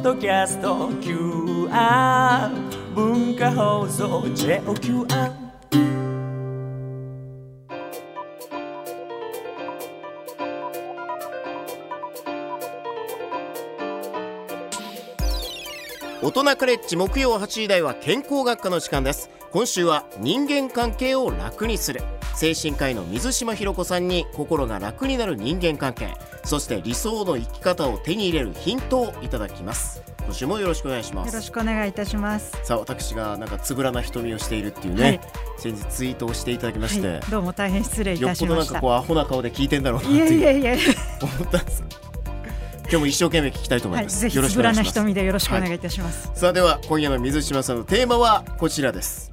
ッドキャスト QR 文化放送 JOQR 大人カレッジ木曜8時台は健康学科の時間です。今週は人間関係を楽にする。精神科医の水島ひろ子さんに心が楽になる人間関係そして理想の生き方を手に入れるヒントをいただきます。今週もよろしくお願いします。よろしくお願いいたします。さあ私がなんかつぶらな瞳をしているっていうね、はい。先日ツイートをしていただきまして、はい、どうも大変失礼いたしよっぽどなんかこうアホな顔で聞いてんだろうなっていやいやいや思ったんです今日も一生懸命聞きたいと思いはい、ます、ぜひよろしつぶらないよろしくお願いいたします、さあでは今夜の水島さんのテーマはこちらです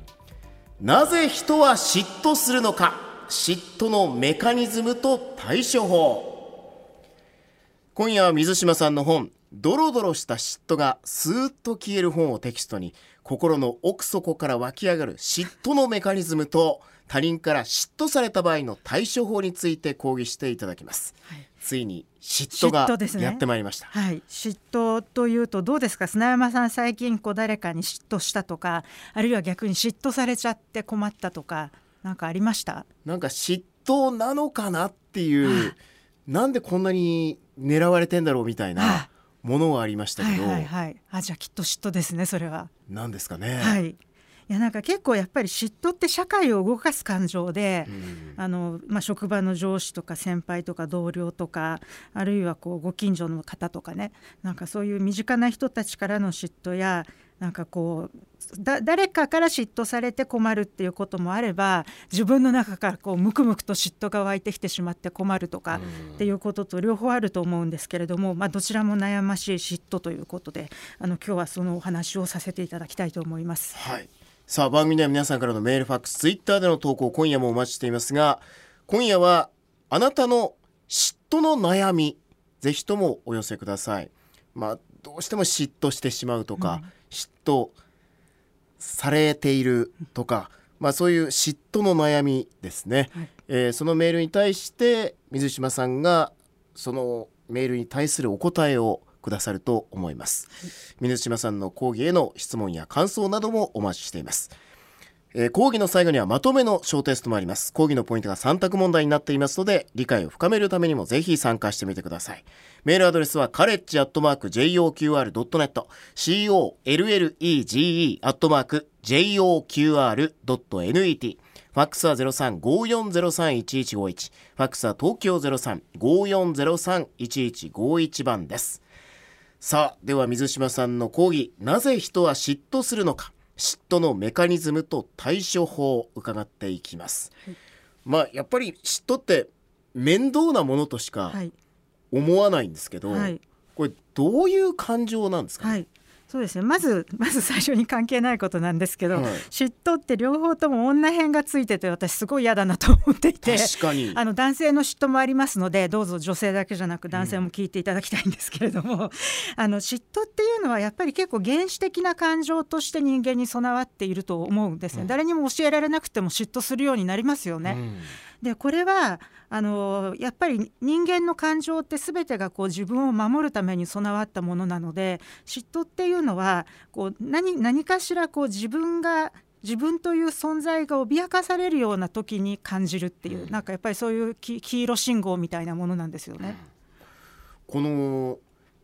なぜ人は嫉妬するのか？嫉妬のメカニズムと対処法。今夜は水島さんの本ドロドロした嫉妬がスーッと消える本をテキストに心の奥底から湧き上がる嫉妬のメカニズムと他人から嫉妬された場合の対処法について講義していただきます、はい。ついに嫉妬がやってまいりました、はい、嫉妬というとどうですか？砂山さん最近こう誰かに嫉妬したとかあるいは逆に嫉妬されちゃって困ったとかなんかありました？なんか嫉妬なのかなっていう、なんでこんなに狙われてんだろうみたいな。あものはありましたけど、はいはいはい。あじゃあきっと嫉妬ですねそれは、なんですかね。はい。いやなんか結構やっぱり嫉妬って社会を動かす感情で、うん。あのまあ、職場の上司とか先輩とか同僚とかあるいはこうご近所の方とかね。なんかそういう身近な人たちからの嫉妬やなんかこうだ誰かから嫉妬されて困るっていうこともあれば自分の中からこうムクムクと嫉妬が湧いてきてしまって困るとかっていうことと両方あると思うんですけれども、まあ、どちらも悩ましい嫉妬ということであの今日はそのお話をさせていただきたいと思います。はい。さあ番組では皆さんからのメール、ファックス、ツイッターでの投稿今夜もお待ちしていますが、今夜はあなたの嫉妬の悩みぜひともお寄せください。まあどうしても嫉妬してしまうとか、嫉妬されているとか、まあそういう嫉妬の悩みですね。はい。えーそのメールに対して水島さんがそのメールに対するお答えをくださると思います、水島さんの講義への質問や感想などもお待ちしています、えー講義の最後にはまとめの小テストもあります。講義のポイントが3択問題になっていますので理解を深めるためにもぜひ参加してみてください。メールアドレスはカレッジアットマーク JOQR.net COLLEGE アットマーク JOQR.net ファックスは0354031151ファックスは東京0354031151番です。さあでは水島さんの講義なぜ人は嫉妬するのか。嫉妬のメカニズムと対処法を伺っていきます、まあやっぱり嫉妬って面倒なものとしかはい。思わないんですけど、はい。これどういう感情なんですかね、はい、そうですね。まず まず最初に関係ないことなんですけど、はい。嫉妬って両方とも女編がついてて私すごい嫌だなと思っていて確かに。あの男性の嫉妬もありますのでどうぞ女性だけじゃなく男性も聞いていただきたいんですけれども、あの嫉妬っていうのはやっぱり結構原始的な感情として人間に備わっていると思うんですね、誰にも教えられなくても嫉妬するようになりますよね。うんでこれはあのやっぱり人間の感情って全てがこう自分を守るために備わったものなので嫉妬っていうのはこう何何かしらこう自分が自分という存在が脅かされるような時に感じるっていう、なんかやっぱりそういうき黄色信号みたいなものなんですよね。この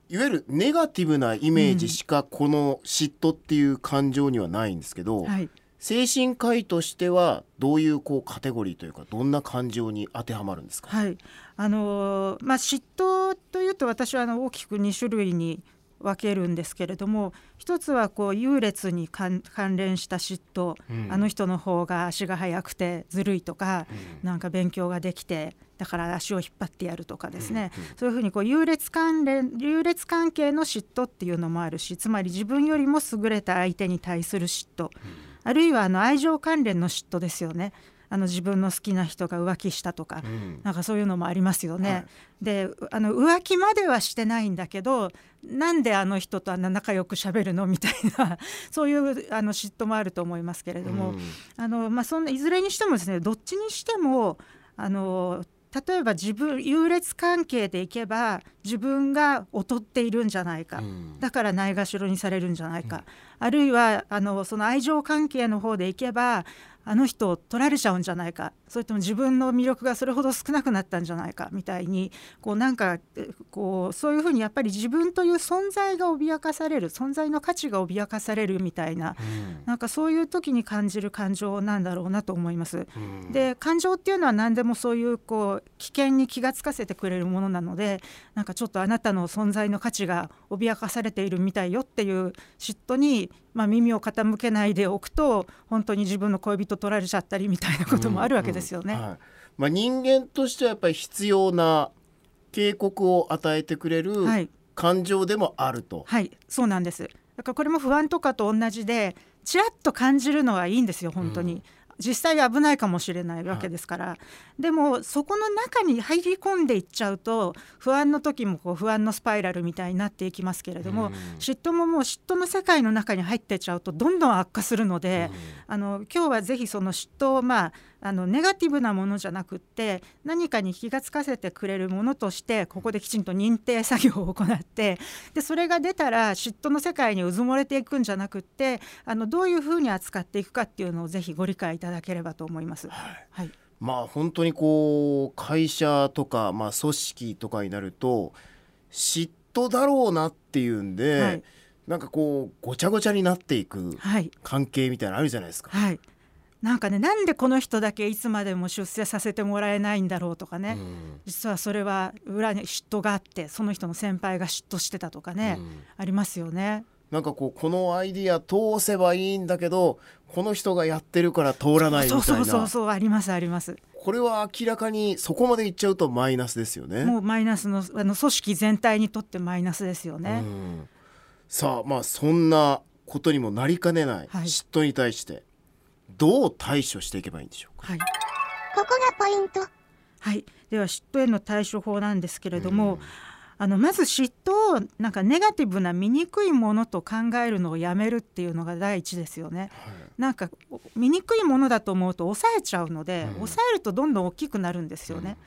いわゆるネガティブなイメージしかこの嫉妬っていう感情にはないんですけど、はい精神科医としてはどういうこうカテゴリーというかどんな感情に当てはまるんですか、はい。あのーまあ、嫉妬というと私はあの大きく2種類に分けるんですけれども一つはこう優劣に関関連した嫉妬、うん。あの人の方が足が速くてずるいとか、なんか勉強ができてだから足を引っ張ってやるとかですね、そういうふうにこう優劣関連優劣関係の嫉妬っていうのもあるしつまり自分よりも優れた相手に対する嫉妬、あるいはあの愛情関連の嫉妬ですよね。あの自分の好きな人が浮気したとか、んなんかそういうのもありますよね。はいであの浮気まではしてないんだけどなんであの人とあんな仲良くしゃべるのみたいな そういうあの嫉妬もあると思いますけれども、うんあのまあ、そんないずれにしてもですねどっちにしてもあの例えば自分優劣関係でいけば自分が劣っているんじゃないか、うん。だからないがしろにされるんじゃないか、あるいはあのその愛情関係の方でいけばあの人を取られちゃうんじゃないか。それとも自分の魅力がそれほど少なくなったんじゃないかみたいにこうなんかえこうそういうふうにやっぱり自分という存在が脅かされる存在の価値が脅かされるみたいななんかそういう時に感じる感情なんだろうなと思います。うん。で感情っていうのは何でもそういうこう危険に気がつかせてくれるものなのでなんかちょっとあなたの存在の価値が脅かされているみたいよっていう嫉妬に、まあ、耳を傾けないでおくと本当に自分の恋人取られちゃったりみたいなこともあるわけですよね。うんはい。まあ、人間としてはやっぱり必要な警告を与えてくれるはい。感情でもあると。はい。そうなんです。だからこれも不安とかと同じでちらっと感じるのはいいんですよ本当に、実際危ないかもしれないわけですから、でもそこの中に入り込んでいっちゃうと不安の時もこう不安のスパイラルみたいになっていきますけれども、うん。嫉妬ももう嫉妬の世界の中に入ってっちゃうとどんどん悪化するので、あの今日はぜひその嫉妬をまああのネガティブなものじゃなくって何かに気がつかせてくれるものとしてここできちんと認定作業を行ってでそれが出たら嫉妬の世界にうずもれていくんじゃなくってあのどういうふうに扱っていくかっていうのをぜひご理解いただければと思います。はい、まあ本当にこう会社とか、まあ、組織とかになると嫉妬だろうなっていうんで、はい。なんかこうごちゃごちゃになっていくはい。関係みたいなのあるじゃないですか。はいなんかねなんでこの人だけいつまでも出世させてもらえないんだろうとかね、うん実はそれは裏に嫉妬があってその人の先輩が嫉妬してたとかね、うんありますよね。なんかこうこのアイディア通せばいいんだけどこの人がやってるから通らないみたいなそうそうそうそうありますあります。これは明らかにそこまでいっちゃうとマイナスですよね。もうマイナスのあの組織全体にとってマイナスですよね。うんさあまあそんなことにもなりかねないはい嫉妬に対してどう対処していけばいいんでしょうか？はいここがポイント。はい、では嫉妬への対処法なんですけれども、あのまず嫉妬をなんかネガティブな醜いものと考えるのをやめるっていうのが第一ですよね。なんか醜いものだと思うと抑えちゃうので、うん抑えるとどんどん大きくなるんですよね。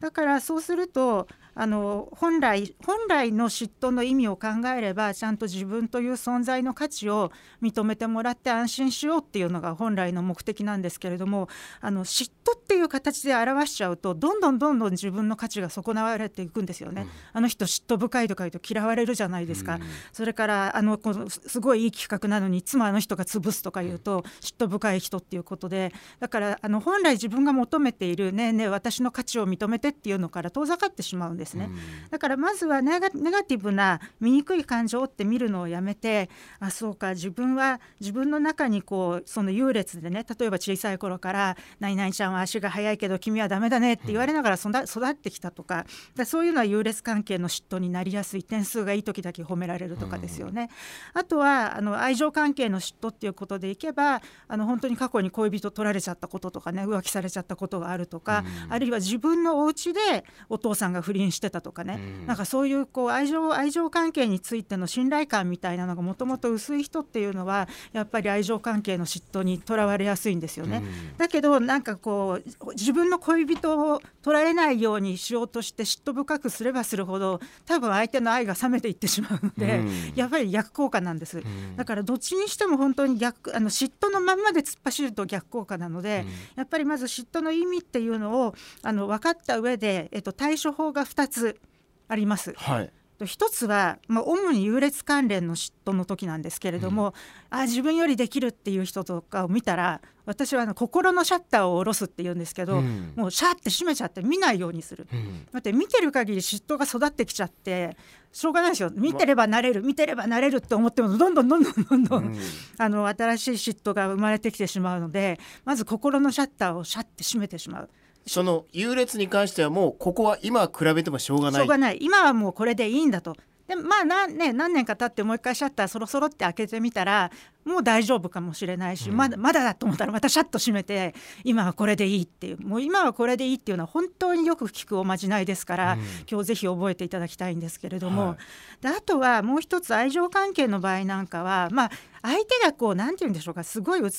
だからそうするとあの本来本来の嫉妬の意味を考えればちゃんと自分という存在の価値を認めてもらって安心しようっていうのが本来の目的なんですけれどもあの嫉妬っていう形で表しちゃうとどんどんどんどん自分の価値が損なわれていくんですよね。あの人嫉妬深いとか言うと嫌われるじゃないですか。それからあのこのすすごいいい企画なのにいつもあの人が潰すとか言うと嫉妬深い人っていうことでだからあの本来自分が求めているねえねえ私の価値を認めてっていうのから遠ざかってしまうんですね。だからまずはネガネガティブな醜い感情って見るのをやめてあそうか自分は自分の中にこうその優劣でね例えば小さい頃から「何々ちゃんは足が速いけど君はダメだね」って言われながら育育ってきたとかだそういうのは優劣関係の嫉妬になりやすい点数がいい時だけ褒められるとかですよね。あとはあの愛情関係の嫉妬っていうことでいけばあの本当に過去に恋人取られちゃったこととかね浮気されちゃったことがあるとか、あるいは自分のお家でお父さんが不倫してたとかね、なんかそういうこう愛情愛情関係についての信頼感みたいなのがもともと薄い人っていうのはやっぱり愛情関係の嫉妬にとらわれやすいんですよね。だけどなんかこう自分の恋人を取られないようにしようとして嫉妬深くすればするほど多分相手の愛が冷めていってしまうので、うん。やっぱり逆効果なんです。だからどっちにしても本当に逆あの嫉妬のまんまで突っ走ると逆効果なので、やっぱりまず嫉妬の意味っていうのをあの分かった上で、えっと、対処法が2つあります。はい。一つは、まあ、主に優劣関連の嫉妬の時なんですけれども、あ自分よりできるっていう人とかを見たら私はあの心のシャッターを下ろすって言うんですけど、うんもうシャーって閉めちゃって見ないようにする。うんだって見てる限り嫉妬が育ってきちゃってしょうがないですよ見てればなれる見てればなれるって思ってもどんどんどんどんどんどん、うんあの新しい嫉妬が生まれてきてしまうのでまず心のシャッターをシャッて閉めてしまう。その優劣に関してはもうここは今比べてもしょうがないしょうがない今はもうこれでいいんだと。でまあなね、何年か経ってもう一回シャッターそろそろって開けてみたらもう大丈夫かもしれないし、まだまだだと思ったらまたシャッと閉めて今はこれでいいっていうもう今はこれでいいっていうのは本当によく聞くおまじないですから、今日ぜひ覚えていただきたいんですけれども、はい。であとはもう一つ愛情関係の場合なんかはまあ相手がこうなんて言うんでしょうかすごい美し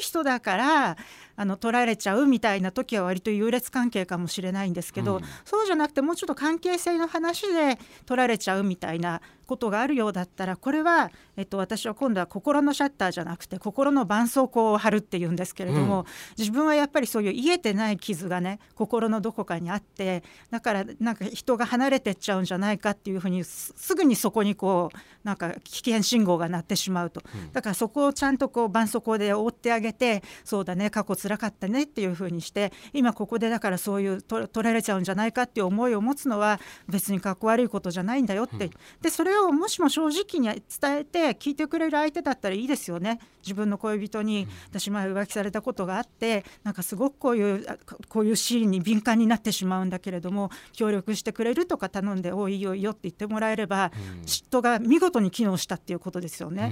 い人だからあの取られちゃうみたいな時は割と優劣関係かもしれないんですけど、うん。そうじゃなくてもうちょっと関係性の話で取られちゃうみたいなことがあるようだったらこれは、えっと、私は今度は心のシャッターじゃなくて心の絆創膏を貼るっていうんですけれども、自分はやっぱりそういう癒えてない傷がね心のどこかにあってだからなんか人が離れてっちゃうんじゃないかっていうふうにすすぐにそこにこうなんか危険信号が鳴ってしまうと、だからそこをちゃんとこう絆創膏で覆ってあげてそうだね過去つらかったねっていうふうにして今ここでだからそういうと取られちゃうんじゃないかっていう思いを持つのは別にかっこ悪いことじゃないんだよって、でそれをもしも正直に伝えて聞いてくれる相手だったらいいですよね。自分の恋人に私前浮気されたことがあってなんかすごくこういうあここういうシーンに敏感になってしまうんだけれども協力してくれるとか頼んで「おいいいよいいよ」って言ってもらえれば、嫉妬が見事に機能したっていうことですよね。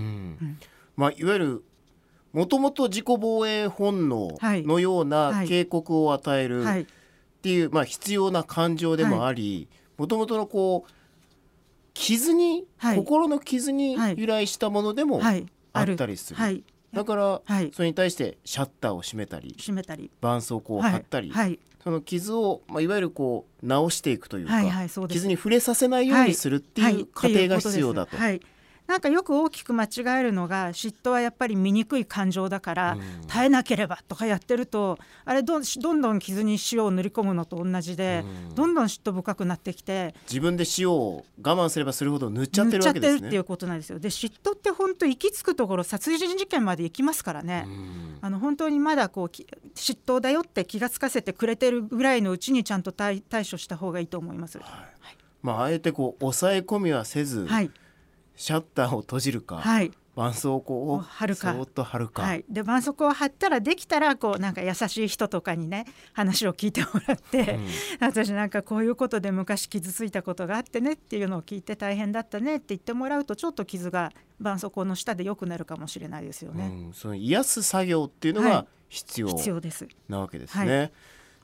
まあ、いわゆるもともと自己防衛本能はい。のようはない。警告を与えるはい。っていう、まあ、必要な感情でもありもともとのこう傷に、はい。心の傷にはい。由来したものでもはいある。ったりする。はい。だから、はい。それに対してシャッターを閉めたり締めたり。絆創膏を貼ったり、はいその傷を、まあ、いわゆるこう直していくというか、はい。はいそう傷に触れさせないようにするってはいいう過程が必要だと。はいなんかよく大きく間違えるのが嫉妬はやっぱり醜い感情だから耐えなければとかやってるとあれどんどんどん傷に塩を塗り込むのと同じでどんどん嫉妬深くなってきて自分で塩を我慢すればするほど塗っちゃってる塗っちゃわけですね。ってるっていうことなんですよ。で嫉妬って本当行き着くところ殺人事件まで行きますからね。あの本当にまだこうき嫉妬だよって気がつかせてくれてるぐらいのうちにちゃんと対対処した方がいいと思います。まあ、あえてこう抑え込みはせず、はいシャッターを閉じるか、はい。絆創膏を貼るか。そーっと貼るか、はい、で絆創膏を貼ったらできたらこうなんか優しい人とかにね話を聞いてもらって、私なんかこういうことで昔傷ついたことがあってねっていうのを聞いて大変だったねって言ってもらうとちょっと傷が絆創膏の下で良くなるかもしれないですよね。うん、その癒す作業っていうのはい。が必要必要です。なわけですね。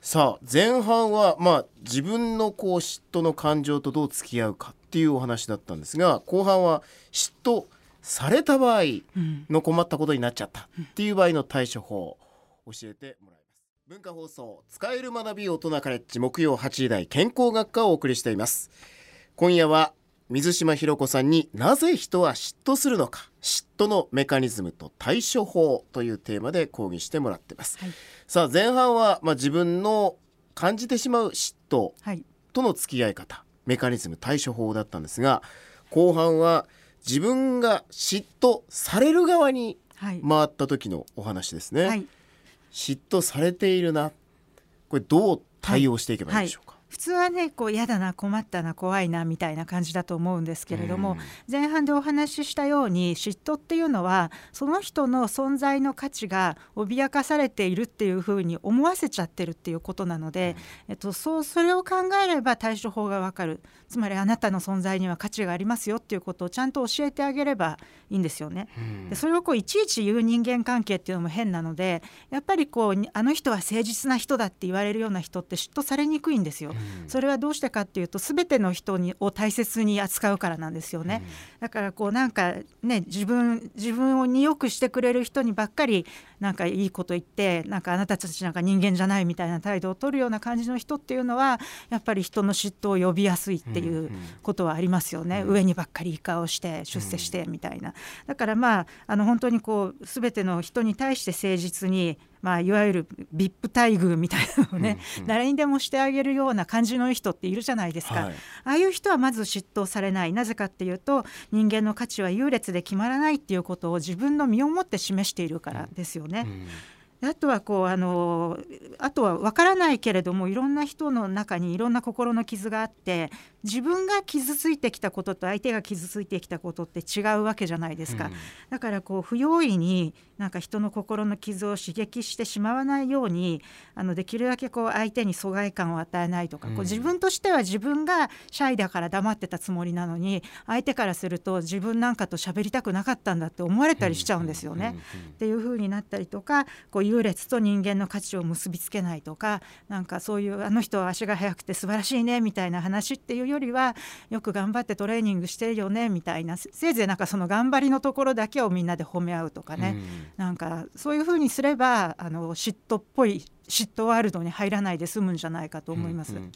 さあ前半はまあ自分のこう嫉妬の感情とどう付き合うかっていうお話だったんですが後半は嫉妬された場合の困ったことになっちゃったっていう場合の対処法を教えてもらいます。文化放送使える学び大人カレッジ木曜8時台健康学科をお送りしています。今夜は水島ひろ子さんになぜ人は嫉妬するのか。嫉妬のメカニズムと対処法というテーマで講義してもらってます、はい。さあ前半はまあ自分の感じてしまう嫉妬はい。との付き合い方メカニズム対処法だったんですが後半は自分が嫉妬される側にはい。回った時のお話ですね、はい。嫉妬されているな。これどう対応していけばいいでしょうか、普通はねこう嫌だな困ったな怖いなみたいな感じだと思うんですけれども、前半でお話ししたように嫉妬っていうのはその人の存在の価値が脅かされているっていうふうに思わせちゃってるっていうことなので、えっと、そうそれを考えれば対処法がわかるつまりあなたの存在には価値がありますよっていうことをちゃんと教えてあげればいいんですよね。でそれをこういちいち言う人間関係っていうのも変なのでやっぱりこうにあの人は誠実な人だって言われるような人って嫉妬されにくいんですよ。それはどうしてかっていうと全ての人にを大切に扱うからなんですよね。だからこうなんかね自分自分によくしてくれる人にばっかりなんかいいこと言ってなんかあなたたちなんか人間じゃないみたいな態度を取るような感じの人っていうのはやっぱり人の嫉妬を呼びやすいっていうことはありますよね、上にばっかりいい顔して出世してみたいな、だからまああの本当にこう全ての人に対して誠実にまあ、いわゆる VIP 待遇みたいなのをね、誰にでもしてあげるような感じのいい人っているじゃないですか、はい。ああいう人はまず嫉妬されない。なぜかっていうと人間の価値は優劣で決まらないっていうことを自分の身をもって示しているからですよね。であとはこうあのあとは分からないけれどもいろんな人の中にいろんな心の傷があって自分が傷ついてきたことと相手が傷ついてきたことって違うわけじゃないですか、だからこう不用意になんか人の心の傷を刺激してしまわないようにあのできるだけこう相手に疎外感を与えないとか、こう自分としては自分がシャイだから黙ってたつもりなのに相手からすると自分なんかと喋りたくなかったんだって思われたりしちゃうんですよね。っていう風になったりとかこう優劣と人間の価値を結びつけないとかなんかそういうあの人は足が速くて素晴らしいねみたいな話っていうよりはよく頑張ってトレーニングしてるよねみたいなせいぜいなんかその頑張りのところだけをみんなで褒め合うとかね、なんかそういうふうにすればあの嫉妬っぽい嫉妬ワールドに入らないで済むんじゃないかと思います。うんうん、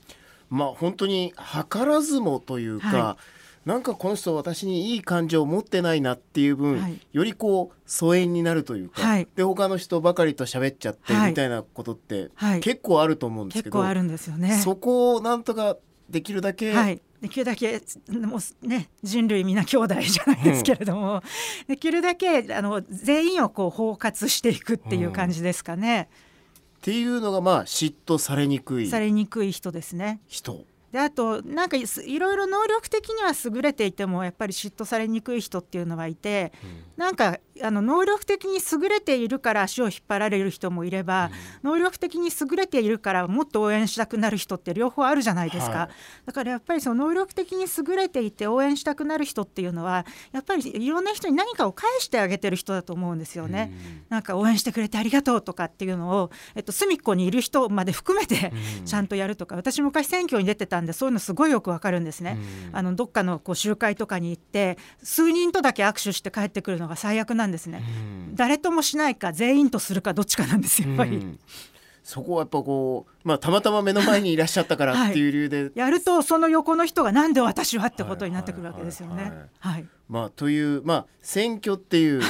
まあ本当に図らずもというか、はいなんかこの人私にいい感情を持ってないなっていう分、はい、よりこう疎遠になるというか、はい、で他の人ばかりと喋っちゃってみたいなことって、結構あると思うんですけど、結構あるんですよね。そこをなんとかできるだけ、はい、できるだけもう、ね、人類皆兄弟じゃないですけれども、うん、できるだけあの全員をこう包括していくっていう感じですかね。うん、っていうのがまあ嫉妬されにくい。されにくい人ですね。人であとなんかいろいろ能力的には優れていてもやっぱり嫉妬されにくい人っていうのはいて、うん、なんかあの能力的に優れているから足を引っ張られる人もいれば、うん、能力的に優れているからもっと応援したくなる人って両方あるじゃないですか、はい、だからやっぱりその能力的に優れていて応援したくなる人っていうのはやっぱりいろんな人に何かを返してあげてる人だと思うんですよね。うん、なんか応援してくれてありがとうとかっていうのを、えっと、隅っこにいる人まで含めてちゃんとやるとか、私昔選挙に出てたんでそういうのすごいよくわかるんですね。あのどっかのこう集会とかに行って数人とだけ握手して帰ってくるのが最悪なんですね。誰ともしないか全員とするかどっちかなんですやっぱり。そこはやっぱこう、まあ、たまたま目の前にいらっしゃったからっていう理由で、はい、やるとその横の人がなんで私はってことになってくるわけですよね。はいまあ、という、まあ、選挙っていう、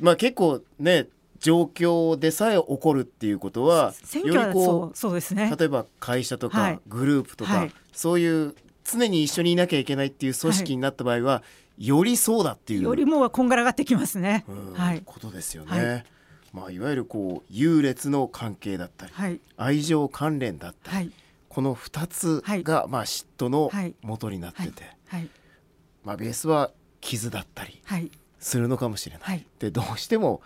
まあ結構ね状況でさえ起こるっていうことは選挙はそうそうですね。例えば会社とかグループとか、はい、そういう常に一緒にいなきゃいけないっていう組織になった場合は、はい、よりそうだっていうよりもこんがらがってきますね、はい、ことですよね。はい。まあ、いわゆるこう優劣の関係だったり、はい、愛情関連だったり、はい、この2つが、まあ、嫉妬の元になってて、はい。まあ、ベースは傷だったりするのかもしれない。でどうしても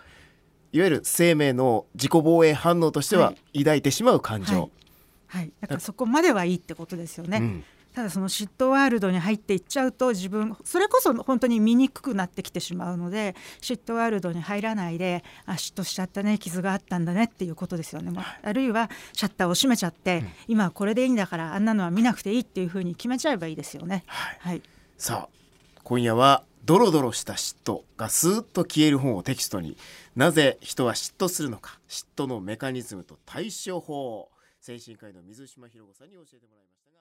いわゆる生命の自己防衛反応としては抱いてしまう感情、はい。はい、だからそこまではいいってことですよね。うん。ただその嫉妬ワールドに入っていっちゃうと自分それこそ本当に醜くなってきてしまうので嫉妬ワールドに入らないであ嫉妬しちゃったね傷があったんだねっていうことですよね、はい、あるいはシャッターを閉めちゃって、うん、今はこれでいいんだからあんなのは見なくていいっていうふうに決めちゃえばいいですよね。はい、はい、さあ今夜はドロドロした嫉妬がスーッと消える本をテキストになぜ人は嫉妬するのか？嫉妬のメカニズムと対処法。精神科医の水島博子さんに教えてもらいましたが。